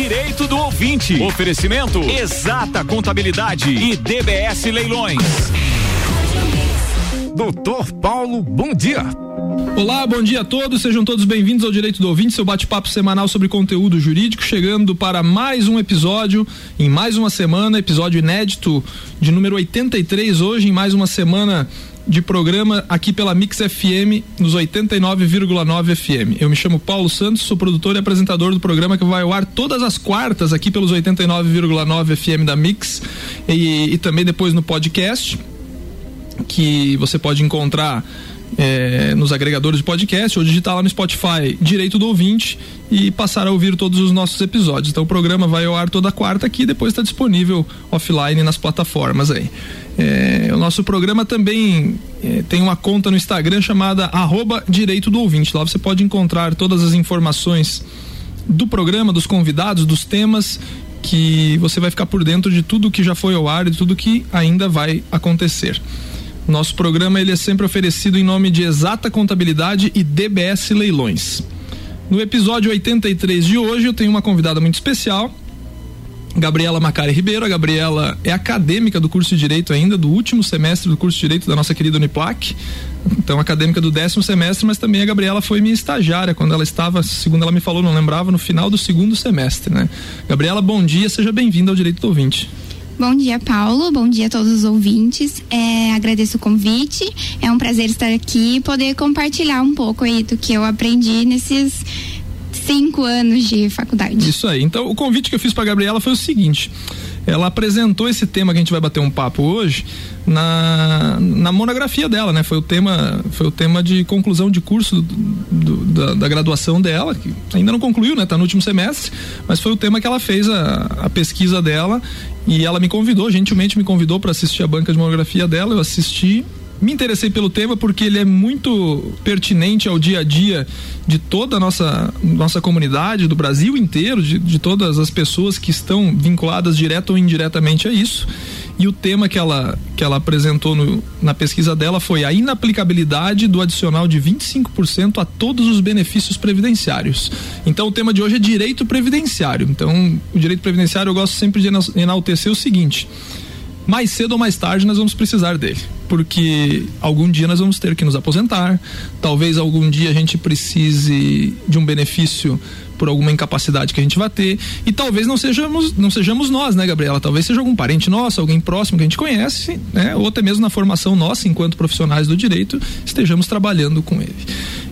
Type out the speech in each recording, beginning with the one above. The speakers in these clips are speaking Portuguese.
Direito do Ouvinte. Oferecimento Exata Contabilidade e DBS Leilões. Doutor Paulo, bom dia. Olá, bom dia a todos, sejam todos bem-vindos ao Direito do Ouvinte, seu bate-papo semanal sobre conteúdo jurídico, chegando para mais um episódio, em mais uma semana, episódio inédito de número 83, hoje, em mais uma semana de programa aqui pela Mix FM nos 89,9 FM. Eu me chamo Paulo Santos, sou produtor e apresentador do programa que vai ao ar todas as quartas aqui pelos 89,9 FM da Mix e, e também depois no podcast que você pode encontrar é, nos agregadores de podcast ou digitar lá no Spotify Direito do Ouvinte e passar a ouvir todos os nossos episódios. Então o programa vai ao ar toda quarta aqui depois está disponível offline nas plataformas aí. É, o nosso programa também é, tem uma conta no Instagram chamada arroba Direito do Ouvinte. Lá você pode encontrar todas as informações do programa, dos convidados, dos temas que você vai ficar por dentro de tudo que já foi ao ar e tudo que ainda vai acontecer. Nosso programa ele é sempre oferecido em nome de Exata Contabilidade e DBS Leilões. No episódio 83 de hoje eu tenho uma convidada muito especial, Gabriela Macari Ribeiro. A Gabriela é acadêmica do curso de Direito ainda, do último semestre do curso de Direito da nossa querida Uniplac. Então, acadêmica do décimo semestre, mas também a Gabriela foi minha estagiária quando ela estava, segundo ela me falou, não lembrava, no final do segundo semestre, né? Gabriela, bom dia, seja bem-vinda ao Direito do Ouvinte. Bom dia, Paulo. Bom dia a todos os ouvintes. É, agradeço o convite. É um prazer estar aqui e poder compartilhar um pouco aí do que eu aprendi nesses cinco anos de faculdade. Isso aí. Então, o convite que eu fiz para Gabriela foi o seguinte: ela apresentou esse tema que a gente vai bater um papo hoje na, na monografia dela, né? Foi o tema, foi o tema de conclusão de curso do, do, da, da, graduação dela, que ainda não concluiu, né? Tá no último semestre, mas foi o tema que ela fez a, a pesquisa dela e ela me convidou, gentilmente me convidou para assistir a banca de monografia dela, eu assisti me interessei pelo tema porque ele é muito pertinente ao dia a dia de toda a nossa, nossa comunidade, do Brasil inteiro, de, de todas as pessoas que estão vinculadas direto ou indiretamente a isso. E o tema que ela, que ela apresentou no, na pesquisa dela foi a inaplicabilidade do adicional de 25% a todos os benefícios previdenciários. Então o tema de hoje é direito previdenciário. Então, o direito previdenciário eu gosto sempre de enaltecer o seguinte: mais cedo ou mais tarde nós vamos precisar dele porque algum dia nós vamos ter que nos aposentar, talvez algum dia a gente precise de um benefício por alguma incapacidade que a gente vai ter e talvez não sejamos não sejamos nós, né, Gabriela? Talvez seja algum parente nosso, alguém próximo que a gente conhece, né? Ou até mesmo na formação nossa enquanto profissionais do direito estejamos trabalhando com ele.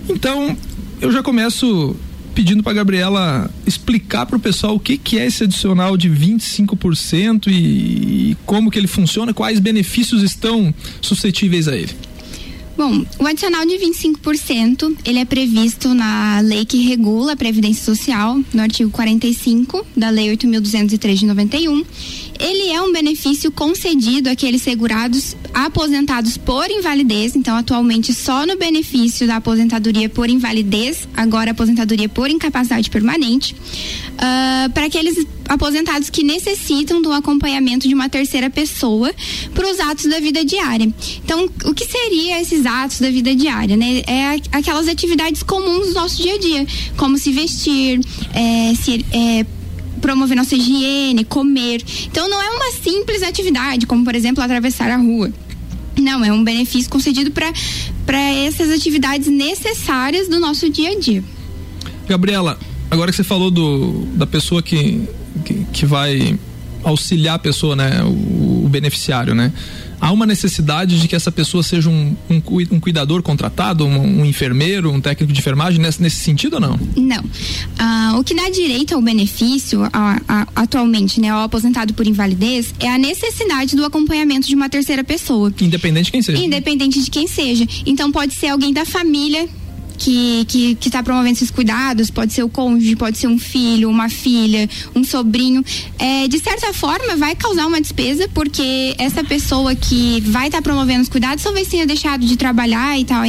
Então, eu já começo pedindo para Gabriela explicar para o pessoal o que, que é esse adicional de 25% e, e como que ele funciona, quais benefícios estão suscetíveis a ele. Bom, o adicional de 25%, ele é previsto na lei que regula a Previdência Social, no artigo 45 da Lei 8.203 de 91. Ele é um benefício concedido àqueles segurados aposentados por invalidez, então atualmente só no benefício da aposentadoria por invalidez, agora aposentadoria por incapacidade permanente, uh, para aqueles aposentados que necessitam do acompanhamento de uma terceira pessoa para os atos da vida diária. Então, o que seria esses atos da vida diária, né? É aquelas atividades comuns do nosso dia a dia, como se vestir, é, se é, promover nossa higiene, comer. Então não é uma simples atividade, como por exemplo atravessar a rua. Não, é um benefício concedido para essas atividades necessárias do nosso dia a dia. Gabriela, agora que você falou do, da pessoa que, que, que vai auxiliar a pessoa, né, o, o beneficiário, né? Há uma necessidade de que essa pessoa seja um, um, um cuidador contratado, um, um, enfermeiro, um técnico de enfermagem nesse, nesse sentido ou não? Não. Ah, o que dá direito ao benefício a, a, atualmente, né, ao aposentado por invalidez, é a necessidade do acompanhamento de uma terceira pessoa. Independente de quem seja. Independente de quem seja. Então pode ser alguém da família que que que está promovendo esses cuidados pode ser o cônjuge pode ser um filho uma filha um sobrinho é, de certa forma vai causar uma despesa porque essa pessoa que vai estar tá promovendo os cuidados talvez tenha deixado de trabalhar e tal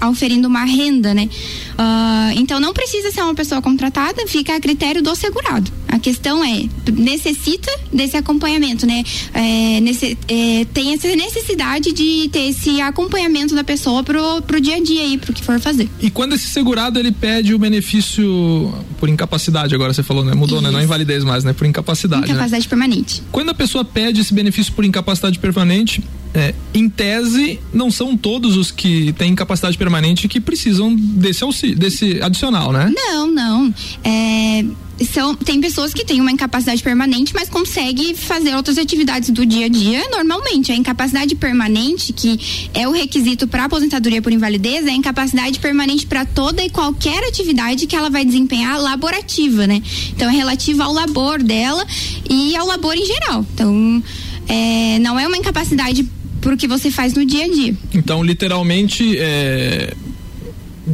auferindo uma renda, né? Uh, então não precisa ser uma pessoa contratada, fica a critério do segurado. A questão é, necessita desse acompanhamento, né? É, nesse, é, tem essa necessidade de ter esse acompanhamento da pessoa pro, pro dia a dia aí, pro que for fazer. E quando esse segurado ele pede o benefício por incapacidade, agora você falou, né? Mudou, Isso. né? Não invalidez mais, né? Por incapacidade. Né? Incapacidade né? permanente. Quando a pessoa pede esse benefício por incapacidade permanente, é, em tese, não são todos os que têm incapacidade permanente que precisam desse auxílio, desse adicional, né? Não, não. É, são, tem pessoas que têm uma incapacidade permanente, mas conseguem fazer outras atividades do dia a dia normalmente. A incapacidade permanente, que é o requisito para aposentadoria por invalidez, é a incapacidade permanente para toda e qualquer atividade que ela vai desempenhar laborativa, né? Então é relativa ao labor dela e ao labor em geral. Então, é, não é uma incapacidade pro que você faz no dia a dia. Então, literalmente, é,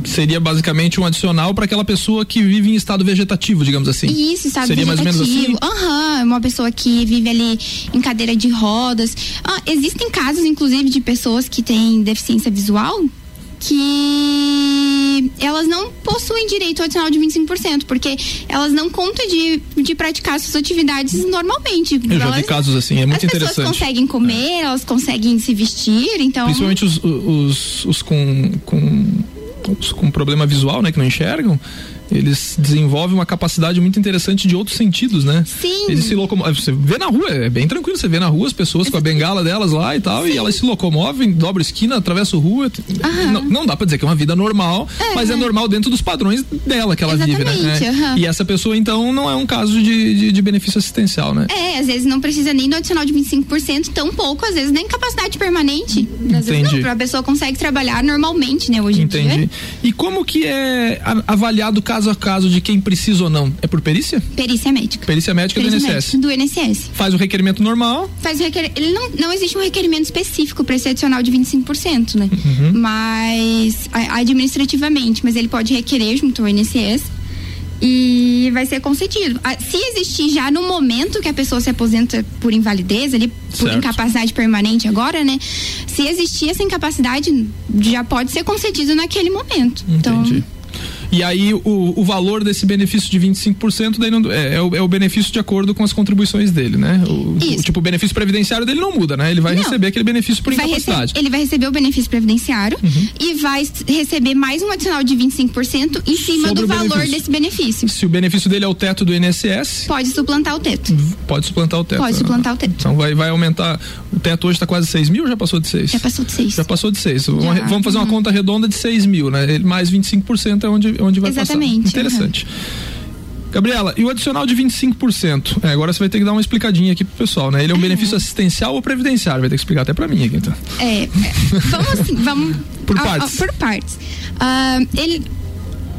seria basicamente um adicional para aquela pessoa que vive em estado vegetativo, digamos assim. Isso, estado seria vegetativo. mais ou menos assim? Aham, uhum, uma pessoa que vive ali em cadeira de rodas. Ah, existem casos, inclusive, de pessoas que têm deficiência visual que elas não possuem direito ao adicional de 25%, porque elas não contam de, de praticar suas atividades normalmente. Eu já vi casos assim, é muito interessante. As pessoas conseguem comer, é. elas conseguem se vestir, então... Principalmente os, os, os com, com, com problema visual, né, que não enxergam, eles desenvolvem uma capacidade muito interessante de outros sentidos, né? Sim. Eles se locomovem. Você vê na rua, é bem tranquilo, você vê na rua as pessoas com a bengala delas lá e tal, Sim. e elas se locomovem, dobram esquina, atravessam rua. Não, não, dá pra dizer que é uma vida normal, é, mas é normal dentro dos padrões dela que ela Exatamente, vive, né? Uhum. E essa pessoa, então, não é um caso de, de, de, benefício assistencial, né? É, às vezes não precisa nem do adicional de 25%, tão pouco, às vezes nem capacidade permanente. Às Entendi. vezes não, a pessoa consegue trabalhar normalmente, né, hoje Entendi. em dia. E como que é avaliado caso a caso de quem precisa ou não? É por perícia? Perícia médica. Perícia médica perícia do INSS. Do INSS. Faz o requerimento normal? Faz o requerimento. Ele não, não existe um requerimento específico para esse adicional de 25%, né? Uhum. Mas administrativamente, mas ele pode requerer junto ao INSS e vai ser concedido. Se existir já no momento que a pessoa se aposenta por invalidez, ali por certo. incapacidade permanente agora, né? Se existir essa incapacidade, já pode ser concedido naquele momento. Então, Entendi. Então, e aí o, o valor desse benefício de 25% daí não, é, é, o, é o benefício de acordo com as contribuições dele, né? O, o tipo, o benefício previdenciário dele não muda, né? Ele vai não. receber aquele benefício por vai incapacidade. ele vai receber o benefício previdenciário uhum. e vai receber mais um adicional de 25% em cima Sobre do valor benefício. desse benefício. Se o benefício dele é o teto do INSS, pode suplantar o teto. Pode suplantar o teto. Pode suplantar o teto. Então vai, vai aumentar. O teto hoje está quase 6 mil ou já passou de 6? Já passou de 6. Já passou de 6. Vamos fazer uma uhum. conta redonda de 6 mil, né? Mais 25% é onde, onde vai Exatamente. passar. Interessante. Uhum. Gabriela, e o adicional de 25%? É, agora você vai ter que dar uma explicadinha aqui pro pessoal, né? Ele é um uhum. benefício assistencial ou previdenciário? Vai ter que explicar até para mim aqui, então. É, é vamos assim, vamos. por partes. por partes. Uh, ele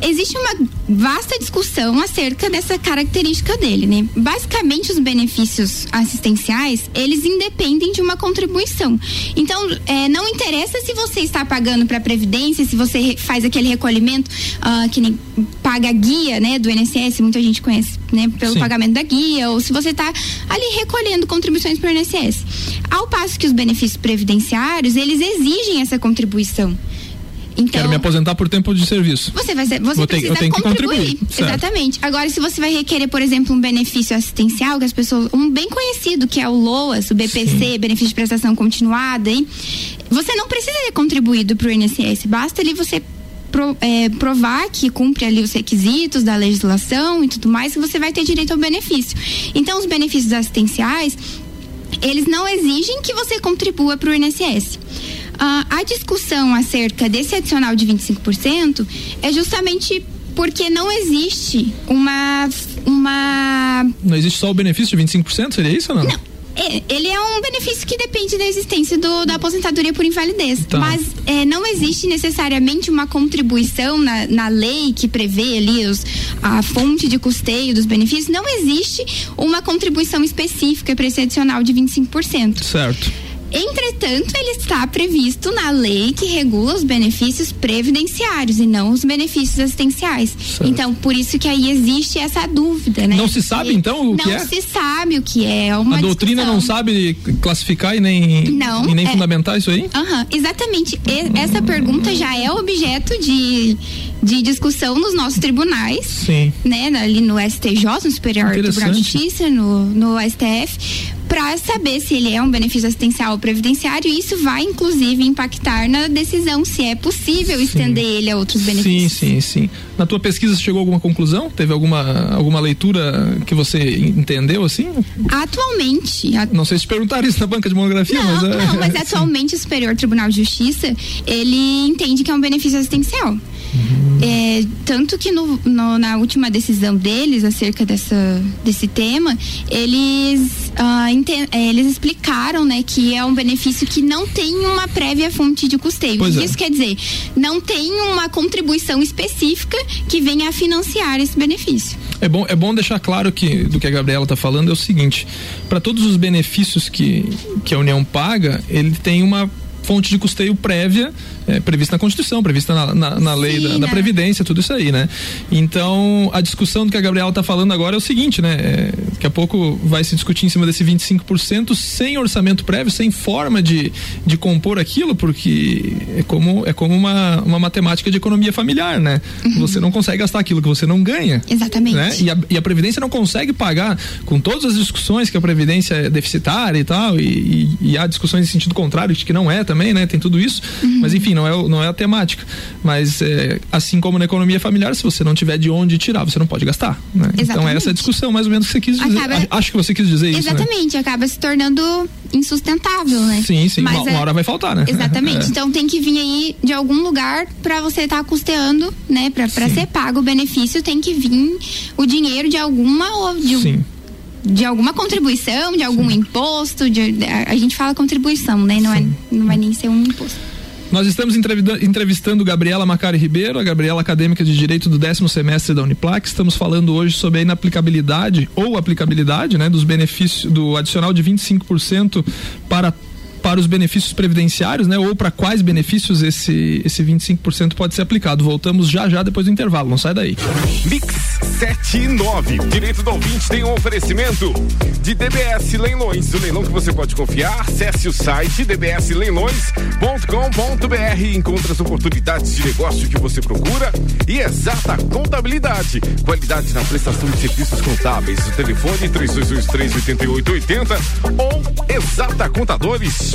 existe uma vasta discussão acerca dessa característica dele, né? Basicamente, os benefícios assistenciais, eles independem de uma contribuição. Então, é, não interessa se você está pagando para a Previdência, se você faz aquele recolhimento uh, que nem paga a guia, né, do INSS, muita gente conhece, né, pelo Sim. pagamento da guia, ou se você está ali recolhendo contribuições para o INSS. Ao passo que os benefícios previdenciários, eles exigem essa contribuição. Então, Quero me aposentar por tempo de serviço. Você vai ser, você Vou precisa ter, contribuir. Exatamente. Agora, se você vai requerer, por exemplo, um benefício assistencial, que as pessoas. Um bem conhecido, que é o LOAS, o BPC, Sim. benefício de prestação continuada, hein? Você não precisa ter contribuído para o INSS. Basta ali você Pro, é, provar que cumpre ali os requisitos da legislação e tudo mais, que você vai ter direito ao benefício. Então, os benefícios assistenciais, eles não exigem que você contribua para o INSS. Uh, a discussão acerca desse adicional de 25% é justamente porque não existe uma uma não existe só o benefício de 25%, seria isso ou não? Não. É, ele é um benefício que depende da existência do, da aposentadoria por invalidez. Tá. Mas é, não existe necessariamente uma contribuição na, na lei que prevê ali os, a fonte de custeio dos benefícios. Não existe uma contribuição específica para esse adicional de 25%. Certo. Entretanto, ele está previsto na lei que regula os benefícios previdenciários e não os benefícios assistenciais. Certo. Então, por isso que aí existe essa dúvida, né? Não se sabe, então, o que é? Não se sabe o que é. Uma A doutrina discussão. não sabe classificar e nem, não, e nem é, fundamentar isso aí? Uhum, exatamente. E, essa pergunta já é objeto de, de discussão nos nossos tribunais. Sim. Né? Ali no STJ, no Superior Tribunal de Justiça, no, no STF para saber se ele é um benefício assistencial ou previdenciário, e isso vai inclusive impactar na decisão se é possível sim. estender ele a outros benefícios. Sim, sim, sim. Na tua pesquisa você chegou a alguma conclusão? Teve alguma, alguma leitura que você entendeu assim? Atualmente. A... Não sei se perguntaram isso na banca de monografia, não, mas é... Não, mas atualmente o Superior Tribunal de Justiça, ele entende que é um benefício assistencial. Uhum. É, tanto que no, no, na última decisão deles acerca dessa, desse tema, eles, uh, ente, é, eles explicaram né, que é um benefício que não tem uma prévia fonte de custeio. Pois Isso é. quer dizer, não tem uma contribuição específica que venha a financiar esse benefício. É bom, é bom deixar claro que do que a Gabriela está falando é o seguinte: para todos os benefícios que, que a União paga, ele tem uma fonte de custeio prévia é, prevista na Constituição, prevista na, na, na lei Sim, da, né? da, Previdência, tudo isso aí, né? Então, a discussão do que a Gabriela está falando agora é o seguinte, né? Daqui a pouco vai se discutir em cima desse 25% sem orçamento prévio, sem forma de, de compor aquilo, porque é como, é como uma, uma matemática de economia familiar, né? Uhum. Você não consegue gastar aquilo que você não ganha. Exatamente. Né? E, a, e a Previdência não consegue pagar, com todas as discussões que a Previdência é deficitária e tal, e, e, e há discussões em sentido contrário, de que não é também, né? Tem tudo isso. Uhum. Mas enfim, não é, não é a temática. Mas é, assim como na economia familiar, se você não tiver de onde tirar, você não pode gastar. Né? Então essa é a discussão mais ou menos que você quis dizer. Acaba... Acho que você quis dizer Exatamente, isso. Exatamente, né? acaba se tornando insustentável, né? Sim, sim. Mas uma, uma hora vai faltar, né? Exatamente. É. Então tem que vir aí de algum lugar para você estar tá custeando, né? Para ser pago o benefício, tem que vir o dinheiro de alguma ou de Sim de alguma contribuição, de algum Sim. imposto, de, a gente fala contribuição, né? Não, é, não vai nem ser um imposto. Nós estamos entrevistando Gabriela Macari Ribeiro, a Gabriela acadêmica de Direito do décimo semestre da Uniplac. Estamos falando hoje sobre a inaplicabilidade ou aplicabilidade, né, dos benefícios do adicional de 25% para para os benefícios previdenciários, né? Ou para quais benefícios esse, esse 25% pode ser aplicado. Voltamos já já depois do intervalo, não sai daí. Mix 79. Direito do ouvinte tem um oferecimento de DBS Leilões. O leilão que você pode confiar. Acesse o site dbsleilões.com.br. Encontre as oportunidades de negócio que você procura e exata contabilidade. Qualidade na prestação de serviços contábeis. O telefone 3223 8880 ou exata contadores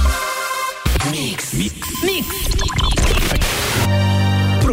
Mix. Mix. Mix.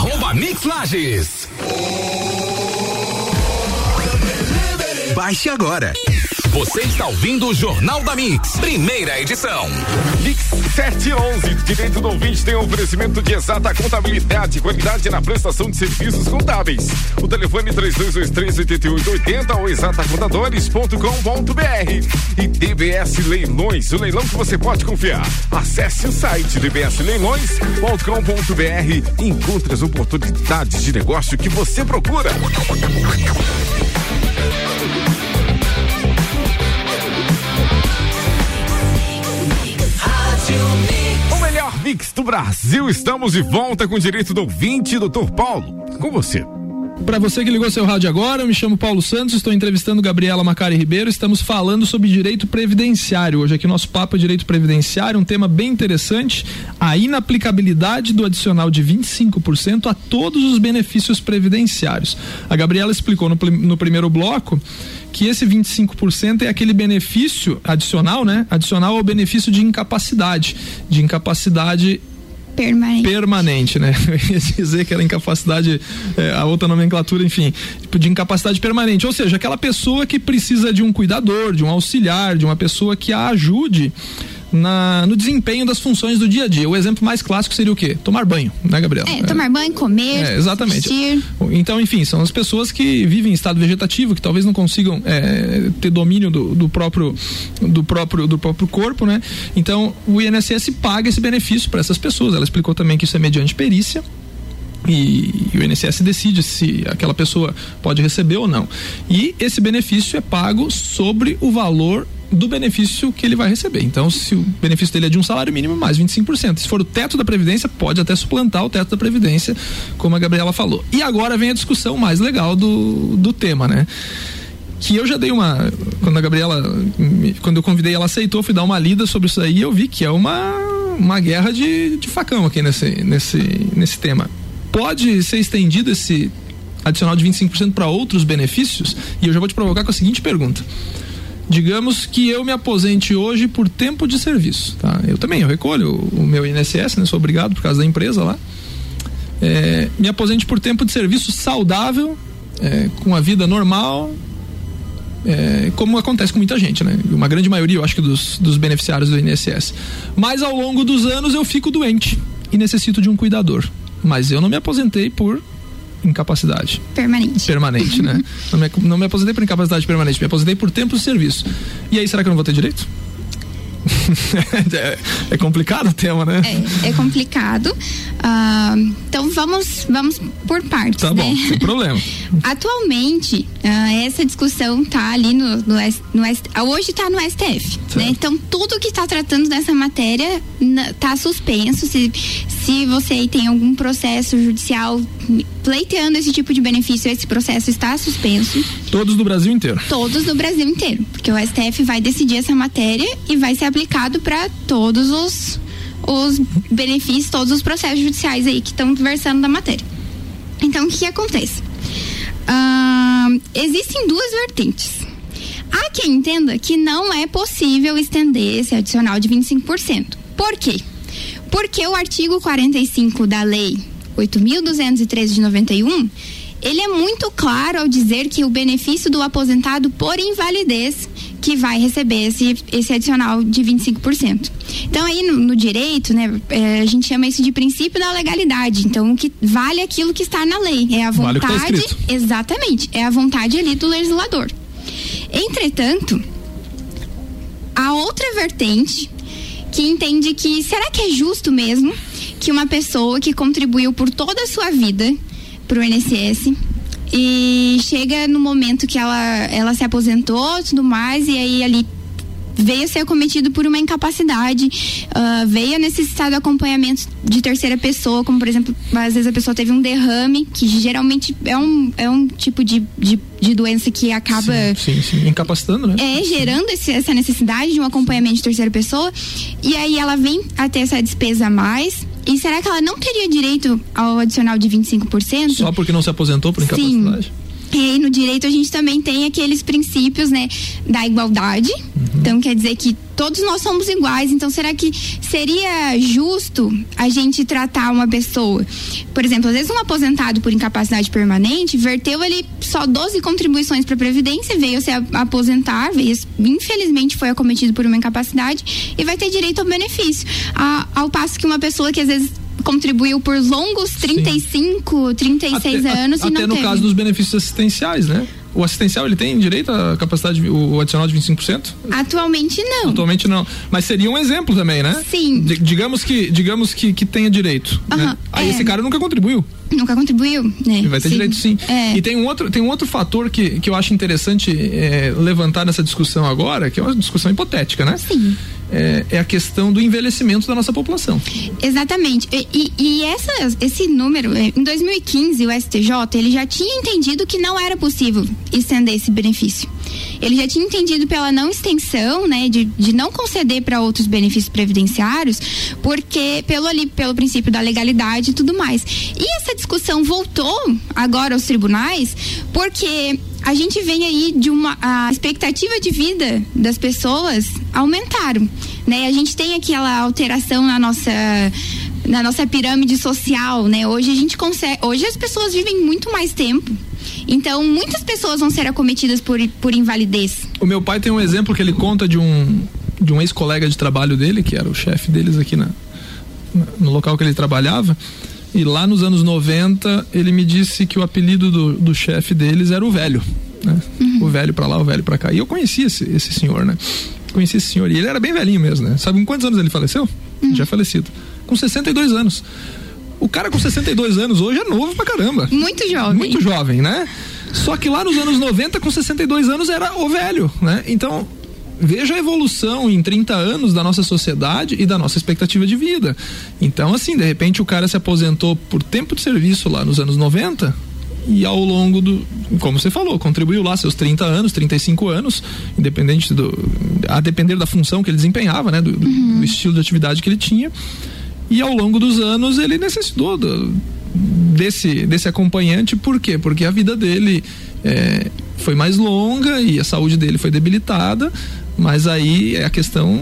Arroba Mix Lages. Baixe agora. Você está ouvindo o Jornal da Mix, primeira edição. Mix 711, direito do ouvinte tem um oferecimento de exata contabilidade e qualidade na prestação de serviços contábeis. O telefone 3223-8880 ou exatacontadores.com.br. E DBS Leilões, o leilão que você pode confiar. Acesse o site dbsleilões.com.br e encontre as oportunidades de negócio que você procura. Mix do Brasil. Estamos de volta com o direito do ouvinte, doutor Paulo. Com você. Para você que ligou seu rádio agora, eu me chamo Paulo Santos, estou entrevistando Gabriela Macari Ribeiro. Estamos falando sobre direito previdenciário. Hoje aqui nosso papo é direito previdenciário, um tema bem interessante, a inaplicabilidade do adicional de 25% a todos os benefícios previdenciários. A Gabriela explicou no, no primeiro bloco que esse 25% é aquele benefício adicional, né? Adicional ao benefício de incapacidade, de incapacidade Permanente. Permanente, né? Eu ia dizer que era incapacidade, é, a outra nomenclatura, enfim, de incapacidade permanente. Ou seja, aquela pessoa que precisa de um cuidador, de um auxiliar, de uma pessoa que a ajude na, no desempenho das funções do dia a dia. O exemplo mais clássico seria o quê? Tomar banho, né, Gabriel? É, tomar banho, comer, é, exatamente. Vestir. Então, enfim, são as pessoas que vivem em estado vegetativo, que talvez não consigam é, ter domínio do, do, próprio do próprio do próprio corpo, né? Então, o INSS paga esse benefício para essas pessoas. Ela explicou também que isso é mediante perícia. E, e, o INSS decide se aquela pessoa pode receber ou não. E esse benefício é pago sobre o valor do benefício que ele vai receber. Então, se o benefício dele é de um salário mínimo, mais 25%. Se for o teto da Previdência, pode até suplantar o teto da Previdência, como a Gabriela falou. E agora vem a discussão mais legal do, do tema, né? que eu já dei uma quando a Gabriela quando eu convidei ela aceitou fui dar uma lida sobre isso aí eu vi que é uma uma guerra de, de facão aqui nesse nesse nesse tema pode ser estendido esse adicional de 25% para outros benefícios e eu já vou te provocar com a seguinte pergunta digamos que eu me aposente hoje por tempo de serviço, tá? Eu também, eu recolho o, meu INSS, né? Sou obrigado por causa da empresa lá. É, me aposente por tempo de serviço saudável, é, com a vida normal, é, como acontece com muita gente, né? Uma grande maioria, eu acho que dos, dos beneficiários do INSS. Mas ao longo dos anos eu fico doente e necessito de um cuidador. Mas eu não me aposentei por incapacidade. Permanente. Permanente, né? Não me, não me aposentei por incapacidade permanente, me aposentei por tempo de serviço. E aí, será que eu não vou ter direito? é, é, complicado o tema, né? É, é complicado. Uh, então vamos, vamos por partes. Tá né? bom, sem problema. Atualmente, uh, essa discussão tá ali no, no, no ah, hoje está no STF. Né? Então tudo que está tratando dessa matéria está suspenso. Se, se você tem algum processo judicial pleiteando esse tipo de benefício, esse processo está suspenso. Todos do Brasil inteiro? Todos do Brasil inteiro. Porque o STF vai decidir essa matéria e vai ser aplicado para todos os, os benefícios, todos os processos judiciais aí que estão versando da matéria. Então, o que, que acontece? Existem duas vertentes. Há quem entenda que não é possível estender esse adicional de 25%. Por quê? Porque o artigo 45 da lei 8.213 de 91, ele é muito claro ao dizer que o benefício do aposentado por invalidez que vai receber esse, esse adicional de 25%. Então, aí no, no direito, né, é, a gente chama isso de princípio da legalidade. Então, o que vale aquilo que está na lei. É a vontade. Vale tá exatamente. É a vontade ali do legislador. Entretanto, a outra vertente que entende que será que é justo mesmo que uma pessoa que contribuiu por toda a sua vida para o INSS e chega no momento que ela, ela se aposentou tudo mais e aí ali veio a ser acometido por uma incapacidade, uh, veio a necessitar do acompanhamento de terceira pessoa, como por exemplo, às vezes a pessoa teve um derrame, que geralmente é um, é um tipo de, de, de doença que acaba. Sim, sim, sim, incapacitando, né? É, gerando esse, essa necessidade de um acompanhamento de terceira pessoa, e aí ela vem a ter essa despesa a mais. E será que ela não teria direito ao adicional de 25%? Só porque não se aposentou por incapacidade? Sim. E aí no direito a gente também tem aqueles princípios, né, da igualdade. Uhum. Então quer dizer que todos nós somos iguais. Então será que seria justo a gente tratar uma pessoa, por exemplo, às vezes um aposentado por incapacidade permanente verteu ele só 12 contribuições para previdência, veio se aposentar, veio, infelizmente foi acometido por uma incapacidade e vai ter direito ao benefício. A, ao passo que uma pessoa que às vezes contribuiu por longos 35, Sim. 36 até, anos a, e não Até no caso dos benefícios assistenciais, né? O assistencial ele tem direito à capacidade, o adicional de 25%? Atualmente não. Atualmente não. Mas seria um exemplo também, né? Sim. D digamos que, digamos que, que tenha direito. Uh -huh. né? Aí é. esse cara nunca contribuiu. Nunca contribuiu, né? vai ter sim. direito sim. É. E tem um outro, tem um outro fator que, que eu acho interessante é, levantar nessa discussão agora, que é uma discussão hipotética, né? Sim. É, é, a questão do envelhecimento da nossa população. Exatamente. E, e, e essa, esse número, é, em 2015, o STJ ele já tinha entendido que não era possível estender esse benefício. Ele já tinha entendido pela não extensão, né, de, de não conceder para outros benefícios previdenciários, porque pelo ali, pelo princípio da legalidade e tudo mais. E essa discussão voltou agora aos tribunais, porque a gente vem aí de uma a expectativa de vida das pessoas aumentaram, né? A gente tem aquela alteração na nossa na nossa pirâmide social, né? Hoje a gente consegue, hoje as pessoas vivem muito mais tempo. Então, muitas pessoas vão ser acometidas por, por invalidez. O meu pai tem um exemplo que ele conta de um de um ex-colega de trabalho dele, que era o chefe deles aqui na, no local que ele trabalhava. E lá nos anos 90, ele me disse que o apelido do, do chefe deles era o velho. Né? Uhum. O velho para lá, o velho para cá. E eu conheci esse, esse senhor, né? Conheci esse senhor. E ele era bem velhinho mesmo, né? Sabe com quantos anos ele faleceu? Uhum. Já falecido. Com 62 anos. O cara com 62 anos hoje é novo pra caramba. Muito jovem. Muito jovem, né? Só que lá nos anos 90, com 62 anos, era o velho, né? Então, veja a evolução em 30 anos da nossa sociedade e da nossa expectativa de vida. Então, assim, de repente o cara se aposentou por tempo de serviço lá nos anos 90 e ao longo do, como você falou, contribuiu lá seus 30 anos, 35 anos, independente do, a depender da função que ele desempenhava, né, do, uhum. do estilo de atividade que ele tinha. E ao longo dos anos ele necessitou do, desse, desse acompanhante, por quê? Porque a vida dele é, foi mais longa e a saúde dele foi debilitada mas aí é a questão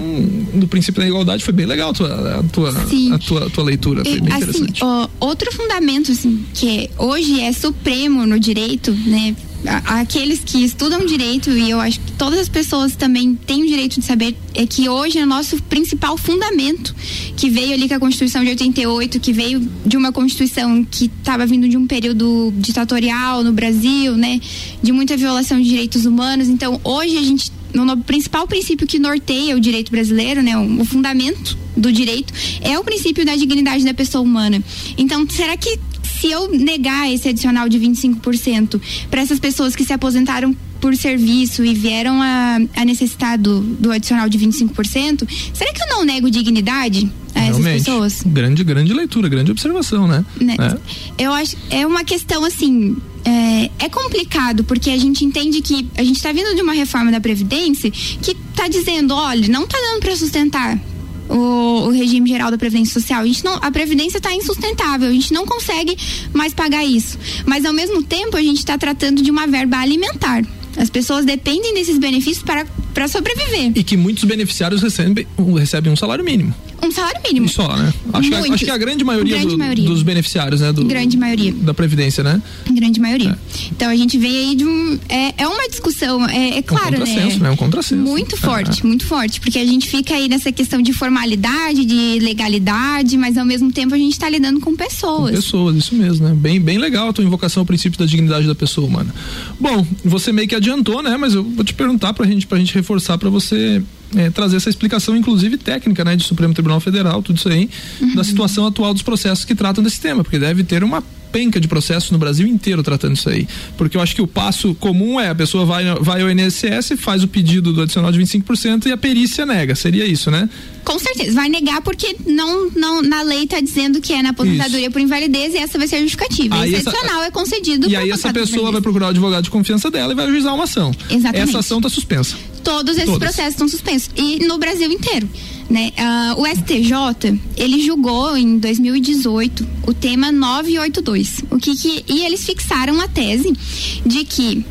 do princípio da igualdade foi bem legal a tua, a tua, a tua, a tua leitura. Foi bem assim, interessante. Ó, outro fundamento, assim, que hoje é supremo no direito, né? aqueles que estudam direito e eu acho que todas as pessoas também têm o direito de saber é que hoje é o nosso principal fundamento que veio ali com a Constituição de 88 que veio de uma Constituição que estava vindo de um período ditatorial no Brasil né de muita violação de direitos humanos então hoje a gente no principal princípio que norteia o direito brasileiro, né, o, fundamento do direito é o princípio da dignidade da pessoa humana. Então, será que se eu negar esse adicional de 25% para essas pessoas que se aposentaram por serviço e vieram a, a necessitar do, do adicional de 25%, será que eu não nego dignidade a essas Realmente, pessoas? Grande, grande leitura, grande observação, né? né? É. Eu acho, é uma questão assim, é, é, complicado porque a gente entende que a gente está vindo de uma reforma da Previdência que está dizendo, olha, não está dando para sustentar o, o, regime geral da Previdência Social. A, gente não, a Previdência está insustentável, a gente não consegue mais pagar isso. Mas ao mesmo tempo a gente está tratando de uma verba alimentar. As pessoas dependem desses benefícios para, para sobreviver. E que muitos beneficiários recebem, recebem um salário mínimo. Um salário mínimo. E só, né? Acho, que, acho que a grande maioria, grande do, maioria, dos beneficiários, né? Do, grande maioria. Da Previdência, né? Grande maioria. É. Então a gente vem aí de um. É, é uma discussão, é, é claro, um contrassenso, né? né? Um contrassenso. Muito é. forte, muito forte. Porque a gente fica aí nessa questão de formalidade, de legalidade, mas ao mesmo tempo a gente está lidando com pessoas. Com pessoas, isso mesmo, né? Bem, bem legal a tua invocação ao princípio da dignidade da pessoa humana. Bom, você meio que adiantou, né? Mas eu vou te perguntar pra gente, pra gente reforçar para você é, trazer essa explicação, inclusive técnica, né, de Supremo Tribunal Federal, tudo isso aí, uhum. da situação atual dos processos que tratam desse tema, porque deve ter uma penca de processos no Brasil inteiro tratando isso aí. Porque eu acho que o passo comum é a pessoa vai, vai ao INSS, faz o pedido do adicional de 25% e a perícia nega. Seria isso, né? Com certeza. Vai negar porque não, não na lei está dizendo que é na aposentadoria isso. por invalidez e essa vai ser a justificativa. Aí Esse adicional é concedido E aí essa pessoa vai procurar o advogado de confiança dela e vai ajuizar uma ação. Exatamente. Essa ação está suspensa. Todos esses Todas. processos estão suspensos. E no Brasil inteiro. Né? Uh, o STJ, ele julgou em 2018 o tema 982. O que, que e eles fixaram a tese de que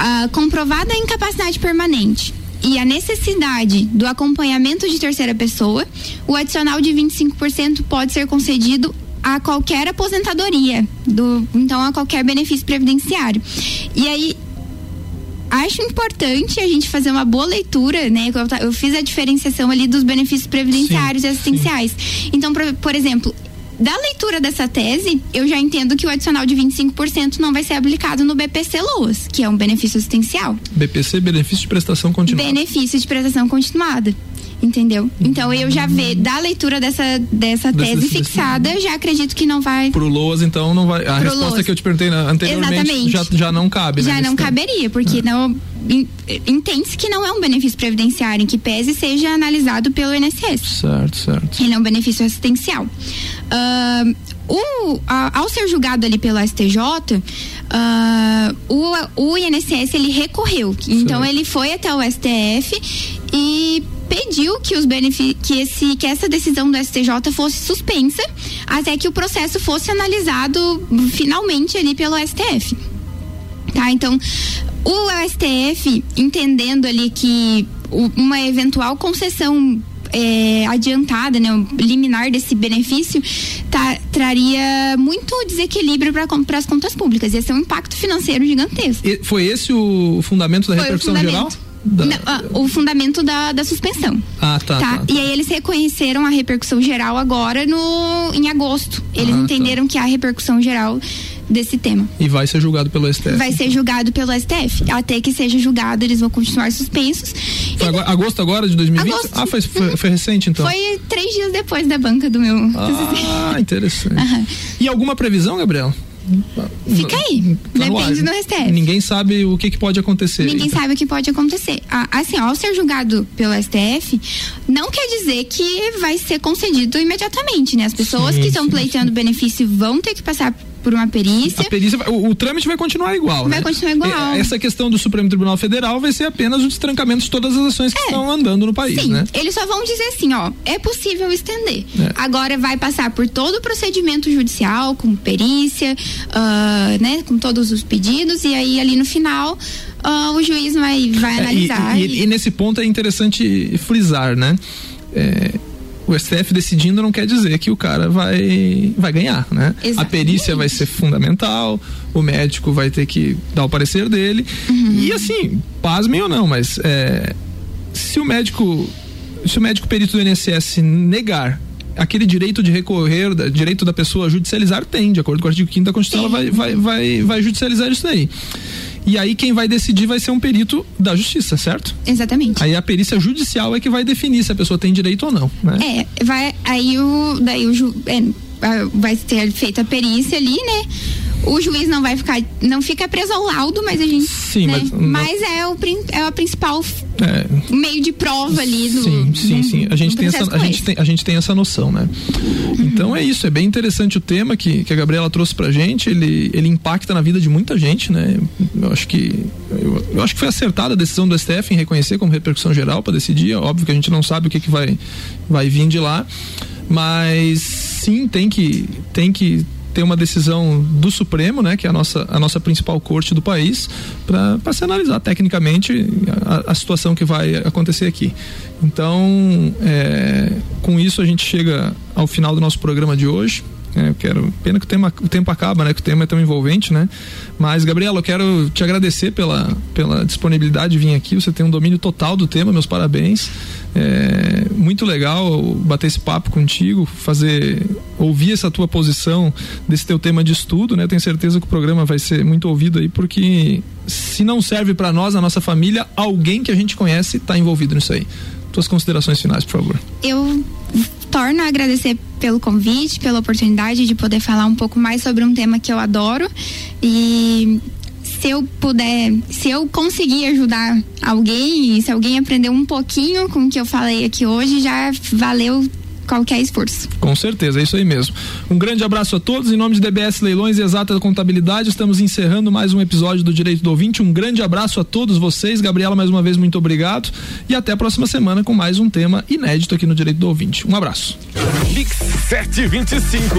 uh, comprovada a incapacidade permanente e a necessidade do acompanhamento de terceira pessoa, o adicional de 25% pode ser concedido a qualquer aposentadoria, do, então a qualquer benefício previdenciário. E aí acho importante a gente fazer uma boa leitura, né? Eu, fiz a diferenciação ali dos benefícios previdenciários sim, e assistenciais. Sim. Então, por, por exemplo, da leitura dessa tese, eu já entendo que o adicional de 25% não vai ser aplicado no BPC Loas, que é um benefício assistencial. BPC, benefício de prestação continuada. Benefício de prestação continuada. Entendeu? Então eu já vê da leitura dessa, dessa tese desse, fixada, desse... já acredito que não vai. Pro Loas, então, não vai. A Pro resposta Loas. que eu te perguntei anteriormente já, já não cabe, né? Já não caberia, porque é. não entende-se que não é um benefício previdenciário em que pese seja analisado pelo INSS. Certo, certo. Ele é um benefício assistencial. Uh, o, a, ao ser julgado ali pelo STJ, uh, ah, o, o INSS ele recorreu. Então ele foi até o STF e pediu que os que esse que essa decisão do STJ fosse suspensa até que o processo fosse analisado finalmente ali pelo STF. Tá? Então, o STF entendendo ali que uma eventual concessão é, adiantada, né, liminar desse benefício, tá, traria muito desequilíbrio para as contas públicas. Ia ser um impacto financeiro gigantesco. E foi esse o fundamento da Foi repercussão geral? Da... Não, ah, o fundamento da, da suspensão. Ah, tá, tá, tá, E aí eles reconheceram a repercussão geral agora no em agosto. Eles ah, tá. entenderam tá. que há repercussão geral desse tema. E vai ser julgado pelo STF. Vai ser julgado pelo STF. Até que seja julgado, eles vão continuar suspensos. Foi agora, agosto agora de 2020? Agosto. Ah, foi, foi, foi, recente então? Foi três dias depois da banca do meu. Ah, interessante. Uhum. E alguma previsão, Gabriel? Fica aí. Tá Depende do STF. Ninguém sabe o que, que pode acontecer. Ninguém então. sabe o que pode acontecer. Assim, ao ser julgado pelo STF, não quer dizer que vai ser concedido imediatamente, né? As pessoas sim, que estão pleiteando benefício vão ter que passar por uma perícia. A perícia o, o trâmite vai continuar igual. Vai né? continuar igual. É, essa questão do Supremo Tribunal Federal vai ser apenas o destrancamento de todas as ações que é, estão andando no país, sim, né? Eles só vão dizer assim, ó, é possível estender. É. Agora vai passar por todo o procedimento judicial, com perícia, uh, né, com todos os pedidos e aí ali no final uh, o juiz vai, vai analisar. É, e, e, e, nesse ponto é interessante frisar, né? É, o STF decidindo não quer dizer que o cara vai, vai ganhar, né? Exatamente. A perícia vai ser fundamental, o médico vai ter que dar o parecer dele. Uhum. E assim, pasmem ou não, mas é, se o médico. Se o médico perito do INSS negar aquele direito de recorrer, direito da pessoa judicializar, tem, de acordo com o artigo 5 da Constituição, ela vai, vai, vai, vai judicializar isso daí. E aí quem vai decidir vai ser um perito da justiça, certo? Exatamente. Aí a perícia judicial é que vai definir se a pessoa tem direito ou não, né? É, vai aí o daí o ju, é, vai ter feita a perícia ali, né? O juiz não vai ficar, não fica preso ao laudo, mas a gente. Sim, né? mas, mas é, o, é a principal é. meio de prova ali do. Sim, sim, sim. A gente, tem essa, a, gente tem, a gente tem essa noção, né? Uhum. Então é isso, é bem interessante o tema que, que a Gabriela trouxe pra gente. Ele, ele impacta na vida de muita gente, né? Eu acho que. Eu, eu acho que foi acertada a decisão do STF em reconhecer como repercussão geral para decidir. Óbvio que a gente não sabe o que, que vai, vai vir de lá. Mas sim, tem que, tem que tem uma decisão do Supremo, né, que é a nossa, a nossa principal corte do país, para se analisar tecnicamente a, a, situação que vai acontecer aqui. Então, é, com isso a gente chega ao final do nosso programa de hoje. É, eu quero. Pena que o, tema, o tempo acaba, né? Que o tema é tão envolvente, né? Mas, Gabriela, eu quero te agradecer pela, pela disponibilidade de vir aqui. Você tem um domínio total do tema, meus parabéns. É muito legal bater esse papo contigo, fazer. ouvir essa tua posição desse teu tema de estudo, né? Tenho certeza que o programa vai ser muito ouvido aí, porque se não serve para nós, a nossa família, alguém que a gente conhece está envolvido nisso aí. Tuas considerações finais, por favor. Eu torno a agradecer pelo convite, pela oportunidade de poder falar um pouco mais sobre um tema que eu adoro e se eu puder, se eu conseguir ajudar alguém, se alguém aprender um pouquinho com o que eu falei aqui hoje, já valeu qualquer esforço. Com certeza, é isso aí mesmo. Um grande abraço a todos. Em nome de DBS Leilões e Exata Contabilidade, estamos encerrando mais um episódio do Direito do Ouvinte. Um grande abraço a todos vocês. Gabriela, mais uma vez, muito obrigado. E até a próxima semana com mais um tema inédito aqui no Direito do Ouvinte. Um abraço. Mix 725.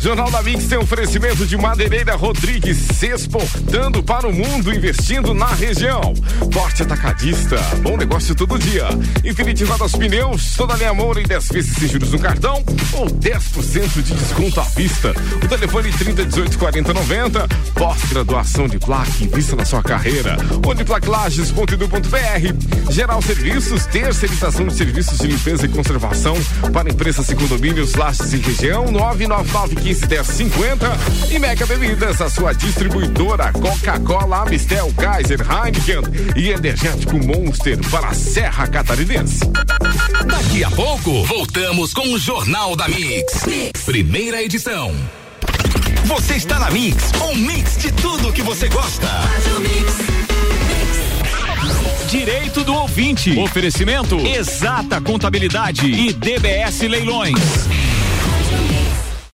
Jornal da Mix tem oferecimento de Madeireira Rodrigues, exportando para o mundo, investindo na região. Forte Atacadista, bom negócio todo dia. Infinity Rodas Pneus, toda linha Moura e 10 vezes sem juros no cartão ou 10% de desconto à vista. O telefone 30 18 40 90. Pós-graduação de plaque, invista na sua carreira. Uniplaclages.edu.br. Geral Serviços, terceirização de serviços de limpeza e conservação para empresas e condomínios Lages e região 999151050 e Mega Bebidas, a sua distribuidora Coca-Cola, Amistel, Kaiser, Heineken e Energético Monster para a Serra Catarinense. Daqui a pouco, voltamos com o Jornal da mix. mix. Primeira edição. Você está na Mix, um mix de tudo que você gosta. Direito do ouvinte. Oferecimento Exata Contabilidade e DBS Leilões.